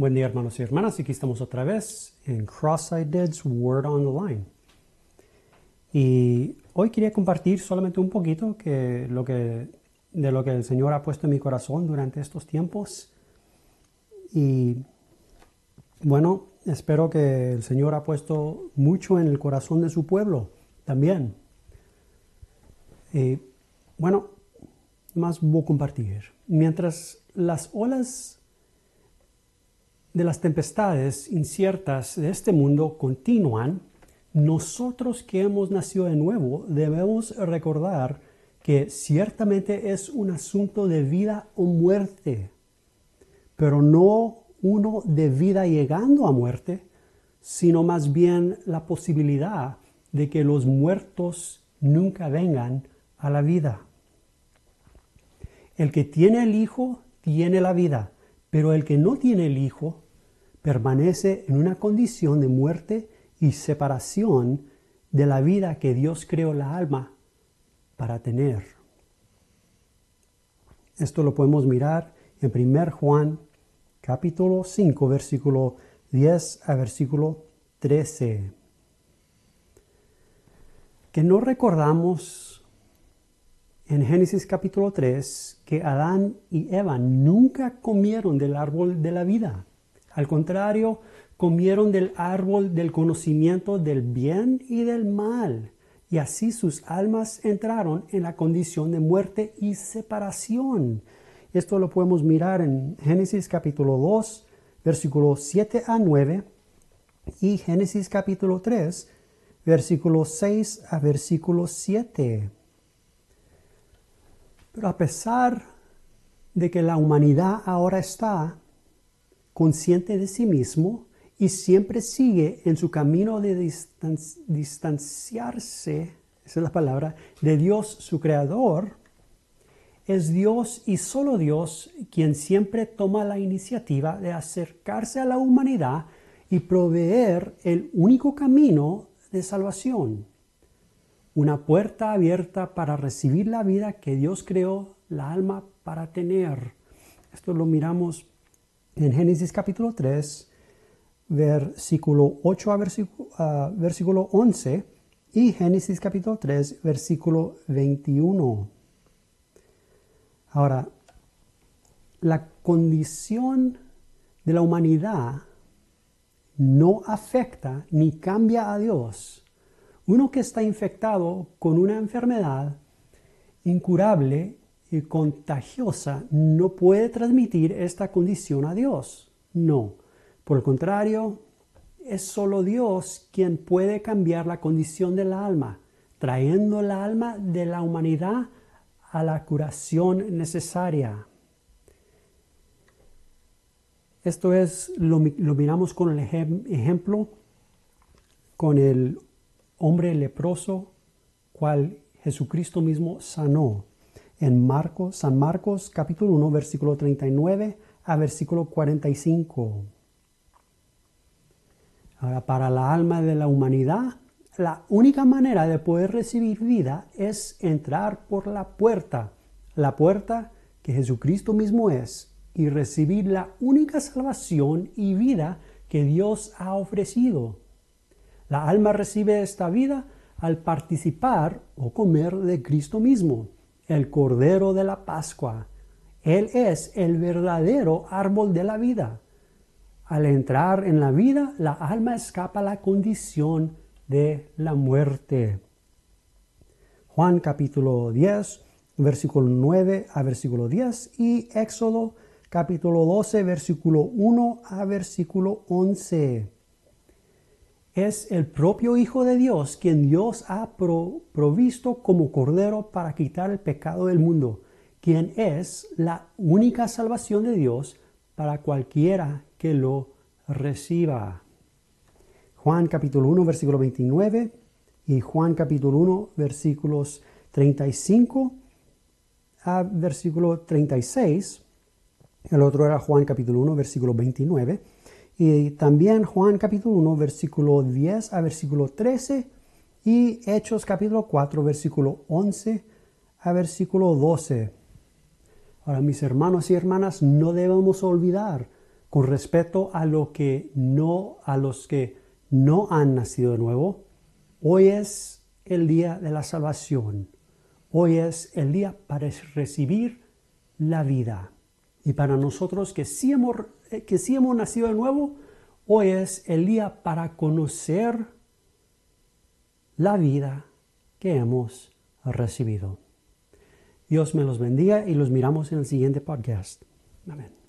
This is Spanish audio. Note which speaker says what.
Speaker 1: Buen día hermanos y hermanas, aquí estamos otra vez en Cross-Eyed Dead's Word on the Line. Y hoy quería compartir solamente un poquito que lo que, de lo que el Señor ha puesto en mi corazón durante estos tiempos. Y bueno, espero que el Señor ha puesto mucho en el corazón de su pueblo también. Y bueno, más voy a compartir. Mientras las olas de las tempestades inciertas de este mundo continúan, nosotros que hemos nacido de nuevo debemos recordar que ciertamente es un asunto de vida o muerte, pero no uno de vida llegando a muerte, sino más bien la posibilidad de que los muertos nunca vengan a la vida. El que tiene el Hijo tiene la vida, pero el que no tiene el Hijo permanece en una condición de muerte y separación de la vida que Dios creó la alma para tener. Esto lo podemos mirar en 1 Juan capítulo 5 versículo 10 a versículo 13. Que no recordamos en Génesis capítulo 3 que Adán y Eva nunca comieron del árbol de la vida. Al contrario, comieron del árbol del conocimiento del bien y del mal, y así sus almas entraron en la condición de muerte y separación. Esto lo podemos mirar en Génesis capítulo 2, versículos 7 a 9, y Génesis capítulo 3, versículo 6 a versículo 7. Pero a pesar de que la humanidad ahora está consciente de sí mismo y siempre sigue en su camino de distanciarse, esa es la palabra, de Dios su creador, es Dios y solo Dios quien siempre toma la iniciativa de acercarse a la humanidad y proveer el único camino de salvación una puerta abierta para recibir la vida que Dios creó la alma para tener. Esto lo miramos en Génesis capítulo 3, versículo 8 a versículo, versículo 11 y Génesis capítulo 3, versículo 21. Ahora, la condición de la humanidad no afecta ni cambia a Dios uno que está infectado con una enfermedad incurable y contagiosa no puede transmitir esta condición a Dios. No. Por el contrario, es solo Dios quien puede cambiar la condición del alma, trayendo el alma de la humanidad a la curación necesaria. Esto es, lo, miramos con el ejemplo, con el hombre leproso, cual Jesucristo mismo sanó. En Marcos, San Marcos capítulo 1, versículo 39 a versículo 45. Ahora, para la alma de la humanidad, la única manera de poder recibir vida es entrar por la puerta, la puerta que Jesucristo mismo es, y recibir la única salvación y vida que Dios ha ofrecido. La alma recibe esta vida al participar o comer de Cristo mismo, el Cordero de la Pascua. Él es el verdadero árbol de la vida. Al entrar en la vida, la alma escapa a la condición de la muerte. Juan capítulo 10, versículo 9 a versículo 10 y Éxodo capítulo 12, versículo 1 a versículo 11 es el propio Hijo de Dios quien Dios ha provisto como Cordero para quitar el pecado del mundo, quien es la única salvación de Dios para cualquiera que lo reciba. Juan capítulo 1 versículo 29 y Juan capítulo 1 versículos 35 a versículo 36. El otro era Juan capítulo 1 versículo 29 y también Juan capítulo 1, versículo 10 a versículo 13 y Hechos capítulo 4, versículo 11 a versículo 12. Ahora, mis hermanos y hermanas, no debemos olvidar con respecto a lo que no a los que no han nacido de nuevo, hoy es el día de la salvación. Hoy es el día para recibir la vida. Y para nosotros que sí hemos, que sí hemos nacido de nuevo, hoy es el día para conocer la vida que hemos recibido. Dios me los bendiga y los miramos en el siguiente podcast. Amén.